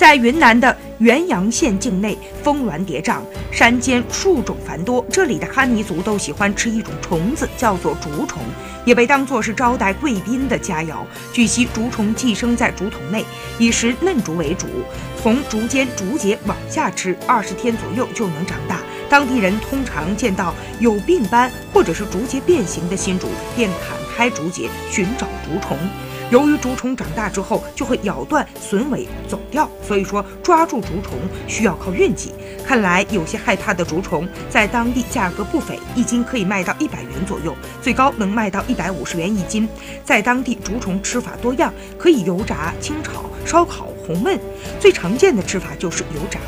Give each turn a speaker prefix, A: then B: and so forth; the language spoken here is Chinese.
A: 在云南的元阳县境内，峰峦叠嶂，山间树种繁多。这里的哈尼族都喜欢吃一种虫子，叫做竹虫，也被当作是招待贵宾的佳肴。据悉，竹虫寄生在竹筒内，以食嫩竹为主，从竹尖竹节往下吃，二十天左右就能长大。当地人通常见到有病斑或者是竹节变形的新竹，便砍开竹节寻找竹虫。由于竹虫长大之后就会咬断、损尾、走掉，所以说抓住竹虫需要靠运气。看来有些害怕的竹虫在当地价格不菲，一斤可以卖到一百元左右，最高能卖到一百五十元一斤。在当地，竹虫吃法多样，可以油炸、清炒、烧烤、红焖，最常见的吃法就是油炸。